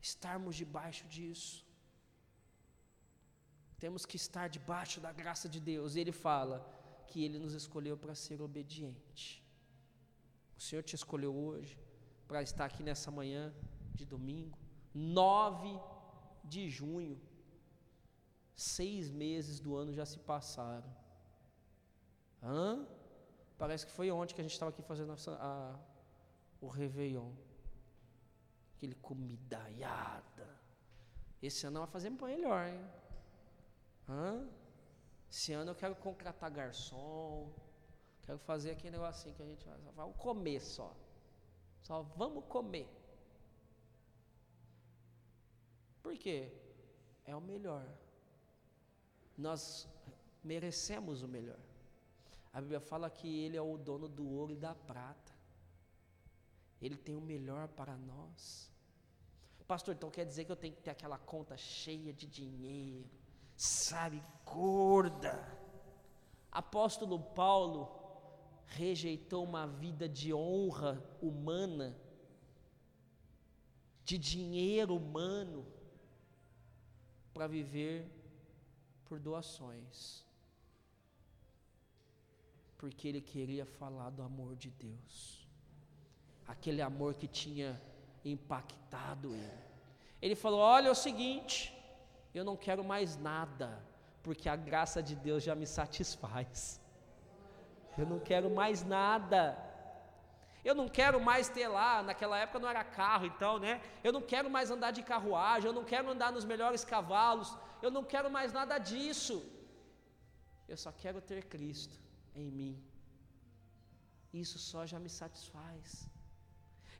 estarmos debaixo disso. Temos que estar debaixo da graça de Deus. Ele fala que Ele nos escolheu para ser obediente. O Senhor te escolheu hoje para estar aqui nessa manhã de domingo, 9 de junho. Seis meses do ano já se passaram. Hã? Parece que foi ontem que a gente estava aqui fazendo a, a, o Réveillon. Aquele comidaiada. Esse ano vai fazer melhor, hein? Hã? Esse ano eu quero contratar garçom. Quero fazer aquele negocinho que a gente vai. Vamos comer só. Só vamos comer. Por quê? É o melhor. Nós merecemos o melhor. A Bíblia fala que Ele é o dono do ouro e da prata. Ele tem o melhor para nós. Pastor, então quer dizer que eu tenho que ter aquela conta cheia de dinheiro sabe, gorda. Apóstolo Paulo rejeitou uma vida de honra humana, de dinheiro humano, para viver por doações, porque ele queria falar do amor de Deus, aquele amor que tinha impactado ele. Ele falou: Olha, é o seguinte, eu não quero mais nada, porque a graça de Deus já me satisfaz. Eu não quero mais nada. Eu não quero mais ter lá, naquela época não era carro, então, né? Eu não quero mais andar de carruagem, eu não quero andar nos melhores cavalos, eu não quero mais nada disso. Eu só quero ter Cristo em mim. Isso só já me satisfaz.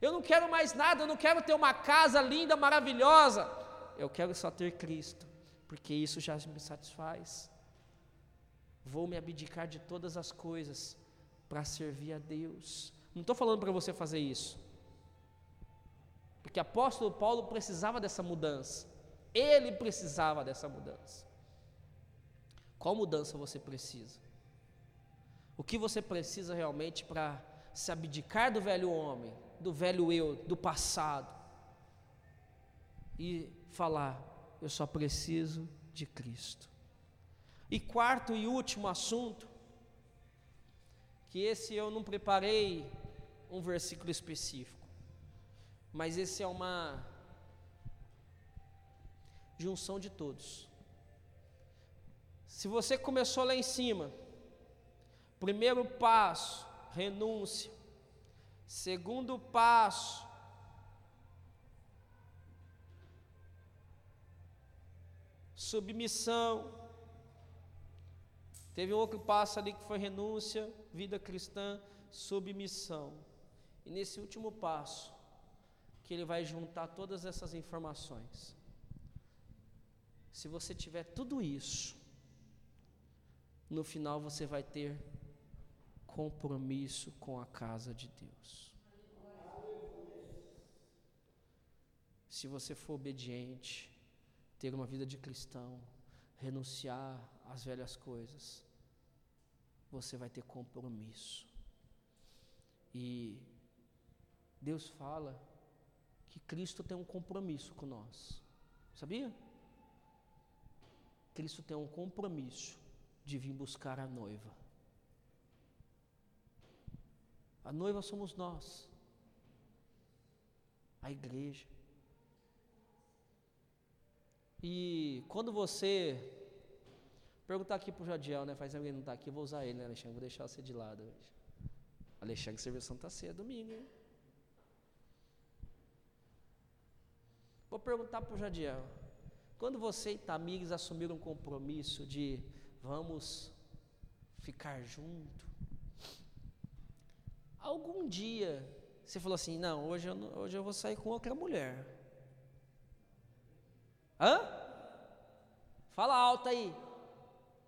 Eu não quero mais nada, eu não quero ter uma casa linda, maravilhosa eu quero só ter Cristo, porque isso já me satisfaz. Vou me abdicar de todas as coisas para servir a Deus. Não estou falando para você fazer isso, porque apóstolo Paulo precisava dessa mudança, ele precisava dessa mudança. Qual mudança você precisa? O que você precisa realmente para se abdicar do velho homem, do velho eu, do passado, e falar: eu só preciso de Cristo. E quarto e último assunto, que esse eu não preparei um versículo específico, mas esse é uma junção de todos. Se você começou lá em cima, primeiro passo, renúncia. Segundo passo, submissão. Teve outro passo ali que foi renúncia, vida cristã, submissão. E nesse último passo, que ele vai juntar todas essas informações. Se você tiver tudo isso, no final você vai ter compromisso com a casa de Deus. Se você for obediente, ter uma vida de cristão, renunciar às velhas coisas, você vai ter compromisso. E Deus fala que Cristo tem um compromisso com nós. Sabia? Cristo tem um compromisso de vir buscar a noiva. A noiva somos nós, a igreja. E quando você perguntar aqui para o Jadiel, né? Faz tempo que ele não está aqui, vou usar ele, né, Alexandre? Vou deixar você de lado hoje. Alexandre serviu Santa Ceia domingo, hein? Vou perguntar para o Jadiel. Quando você e Tamires assumiram um compromisso de vamos ficar junto, algum dia você falou assim, não, hoje eu, hoje eu vou sair com outra mulher. Hã? Fala alto aí.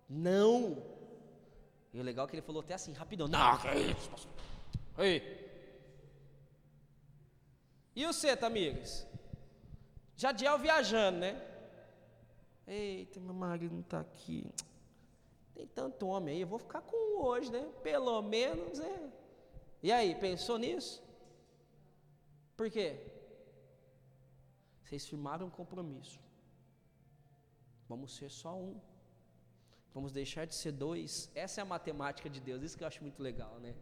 Não. E o legal é que ele falou até assim, rapidão. Não, que isso? Ei. E você, Tamires? Jadiel viajando, né? Eita, meu marido não está aqui. Tem tanto homem aí, eu vou ficar com um hoje, né? Pelo menos, é. E aí, pensou nisso? Por quê? Vocês firmaram um compromisso. Vamos ser só um. Vamos deixar de ser dois. Essa é a matemática de Deus. Isso que eu acho muito legal, né?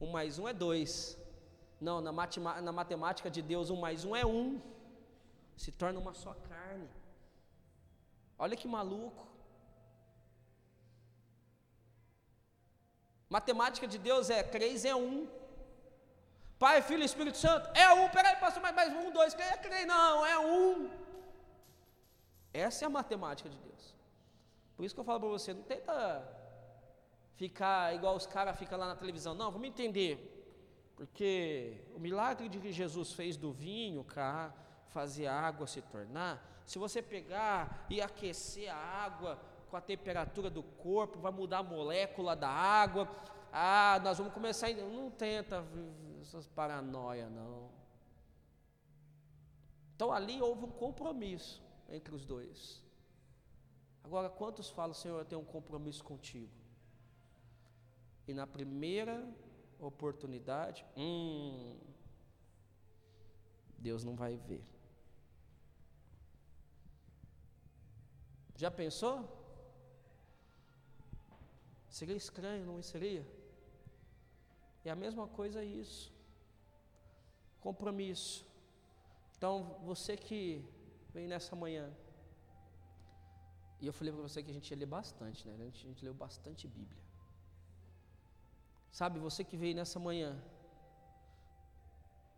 Um mais um é dois. Não, na, na matemática de Deus, um mais um é um. Se torna uma só carne. Olha que maluco. Matemática de Deus é três é um. Pai, Filho e Espírito Santo é um. Peraí, passou mais, mais um, dois, três, é três. Não, é um. Essa é a matemática de Deus. Por isso que eu falo para você, não tenta ficar igual os caras ficam lá na televisão. Não, vamos entender. Porque o milagre de que Jesus fez do vinho, cá, fazer a água se tornar, se você pegar e aquecer a água com a temperatura do corpo, vai mudar a molécula da água. Ah, nós vamos começar. A... Não tenta essas paranoia, não. Então ali houve um compromisso entre os dois. Agora, quantos falam, Senhor, eu tenho um compromisso contigo? E na primeira oportunidade, hum, Deus não vai ver. Já pensou? Seria estranho, não seria? E a mesma coisa é isso. Compromisso. Então, você que vem nessa manhã. E eu falei para você que a gente ia ler bastante, né? A gente, a gente leu bastante Bíblia. Sabe, você que veio nessa manhã,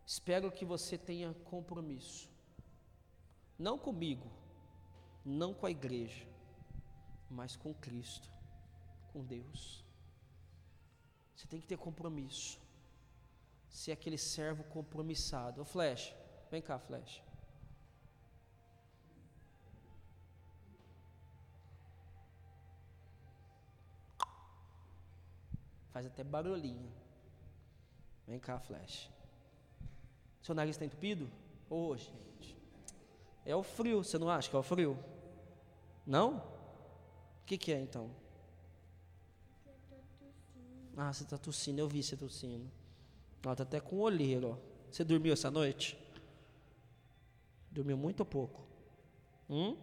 espero que você tenha compromisso. Não comigo, não com a igreja, mas com Cristo, com Deus. Você tem que ter compromisso. Ser aquele servo compromissado. Ô Flash, vem cá, Flash. Faz até barulhinho. Vem cá, Flash. Seu nariz está entupido? Ô, oh, gente. É o frio, você não acha que é o frio? Não? O que, que é então? Ah, você está tossindo, eu vi você tossindo. Ó, tá até com olheiro, ó. Você dormiu essa noite? Dormiu muito ou pouco? Hum?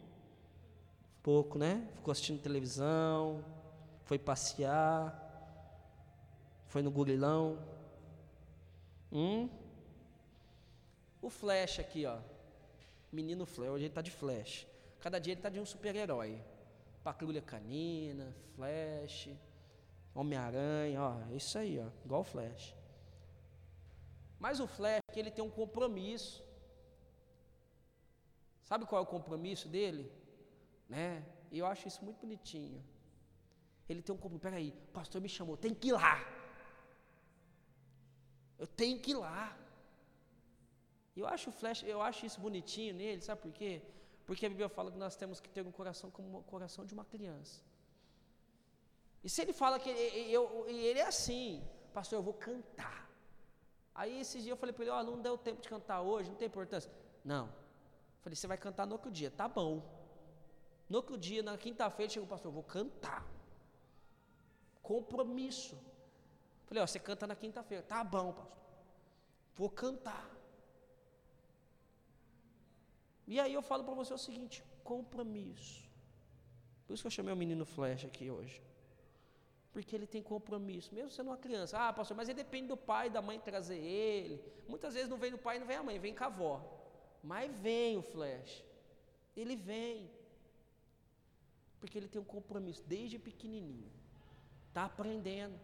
Pouco, né? Ficou assistindo televisão, foi passear. Foi no gurilão. Hum? O Flash aqui, ó. Menino Flash, hoje ele tá de Flash. Cada dia ele tá de um super-herói. Patrulha Canina, Flash, Homem-Aranha, ó. Isso aí, ó. Igual o Flash. Mas o Flash, ele tem um compromisso. Sabe qual é o compromisso dele? Né? E eu acho isso muito bonitinho. Ele tem um compromisso. Peraí, o pastor me chamou, tem que ir lá. Eu tenho que ir lá. Eu acho o flash, eu acho isso bonitinho nele, sabe por quê? Porque a Bíblia fala que nós temos que ter um coração como o coração de uma criança. E se ele fala que ele, eu, ele é assim, pastor, eu vou cantar. Aí esses dias eu falei para ele, ó, oh, não deu tempo de cantar hoje, não tem importância. Não. Eu falei, você vai cantar no outro dia, tá bom. No outro dia, na quinta-feira, chegou o pastor, vou cantar. Compromisso. Falei, ó, você canta na quinta-feira. Tá bom, pastor. Vou cantar. E aí eu falo para você o seguinte: compromisso. Por isso que eu chamei o menino Flash aqui hoje. Porque ele tem compromisso, mesmo sendo uma criança. Ah, pastor, mas ele depende do pai e da mãe trazer ele. Muitas vezes não vem do pai e não vem a mãe, vem com a avó. Mas vem o Flash. Ele vem. Porque ele tem um compromisso desde pequenininho. Está aprendendo.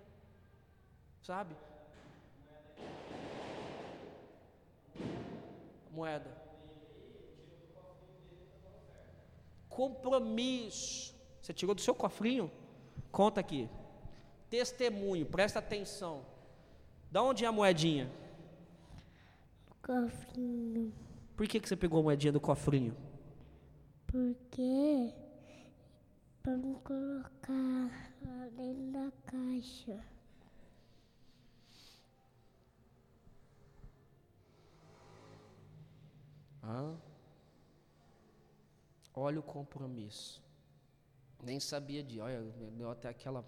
Sabe? Moeda. Compromisso. Você tirou do seu cofrinho? Conta aqui. Testemunho, presta atenção. Da onde é a moedinha? Cofrinho. Por que, que você pegou a moedinha do cofrinho? Porque para me colocar lá dentro da caixa. Ah. Olha o compromisso. Nem sabia de, olha, deu até aquela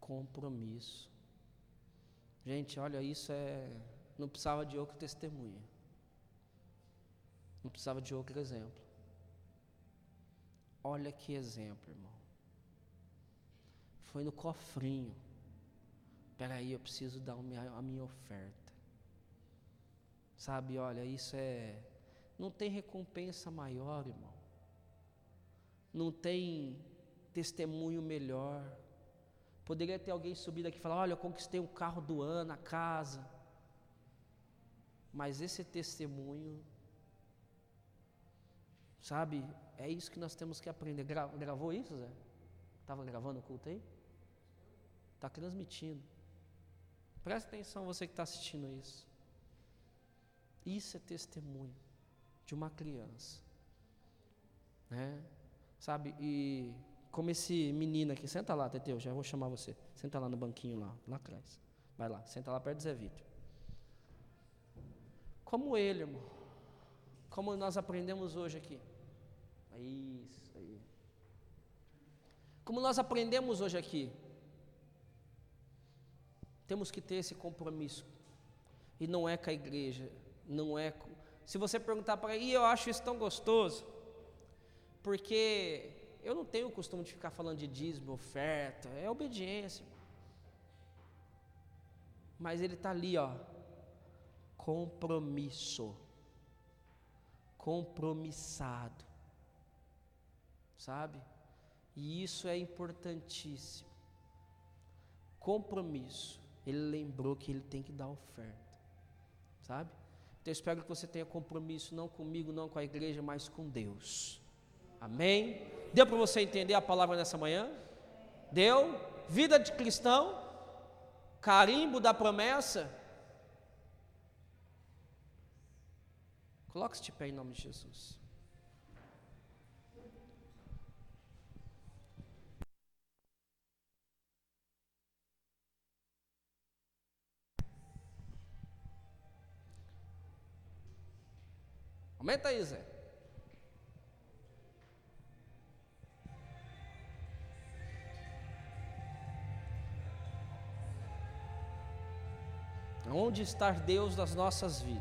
compromisso. Gente, olha, isso é. Não precisava de outro testemunho. Não precisava de outro exemplo. Olha que exemplo, irmão. Foi no cofrinho. Espera aí, eu preciso dar a minha oferta. Sabe, olha, isso é. Não tem recompensa maior, irmão. Não tem testemunho melhor. Poderia ter alguém subido aqui e falar: Olha, eu conquistei um carro do ano, a casa. Mas esse testemunho, sabe, é isso que nós temos que aprender. Gra gravou isso, Zé? Estava gravando o culto aí? Está transmitindo. Presta atenção, você que está assistindo isso. Isso é testemunho de uma criança. Né? Sabe, e como esse menino aqui, senta lá, Teteu, já vou chamar você. Senta lá no banquinho lá, lá atrás. Vai lá, senta lá perto do Zé Vitor. Como ele, irmão. Como nós aprendemos hoje aqui. Isso aí. Como nós aprendemos hoje aqui. Temos que ter esse compromisso. E não é com a igreja, não é. Se você perguntar para ele, eu acho isso tão gostoso, porque eu não tenho o costume de ficar falando de dízimo, oferta, é obediência. Mas ele está ali, ó, compromisso, compromissado, sabe? E isso é importantíssimo. Compromisso. Ele lembrou que ele tem que dar oferta, sabe? Eu espero que você tenha compromisso não comigo, não com a igreja, mas com Deus. Amém? Deu para você entender a palavra nessa manhã? Deu? Vida de cristão? Carimbo da promessa? Coloque-se de pé em nome de Jesus. Aumenta aí, Zé. Onde está Deus das nossas vidas?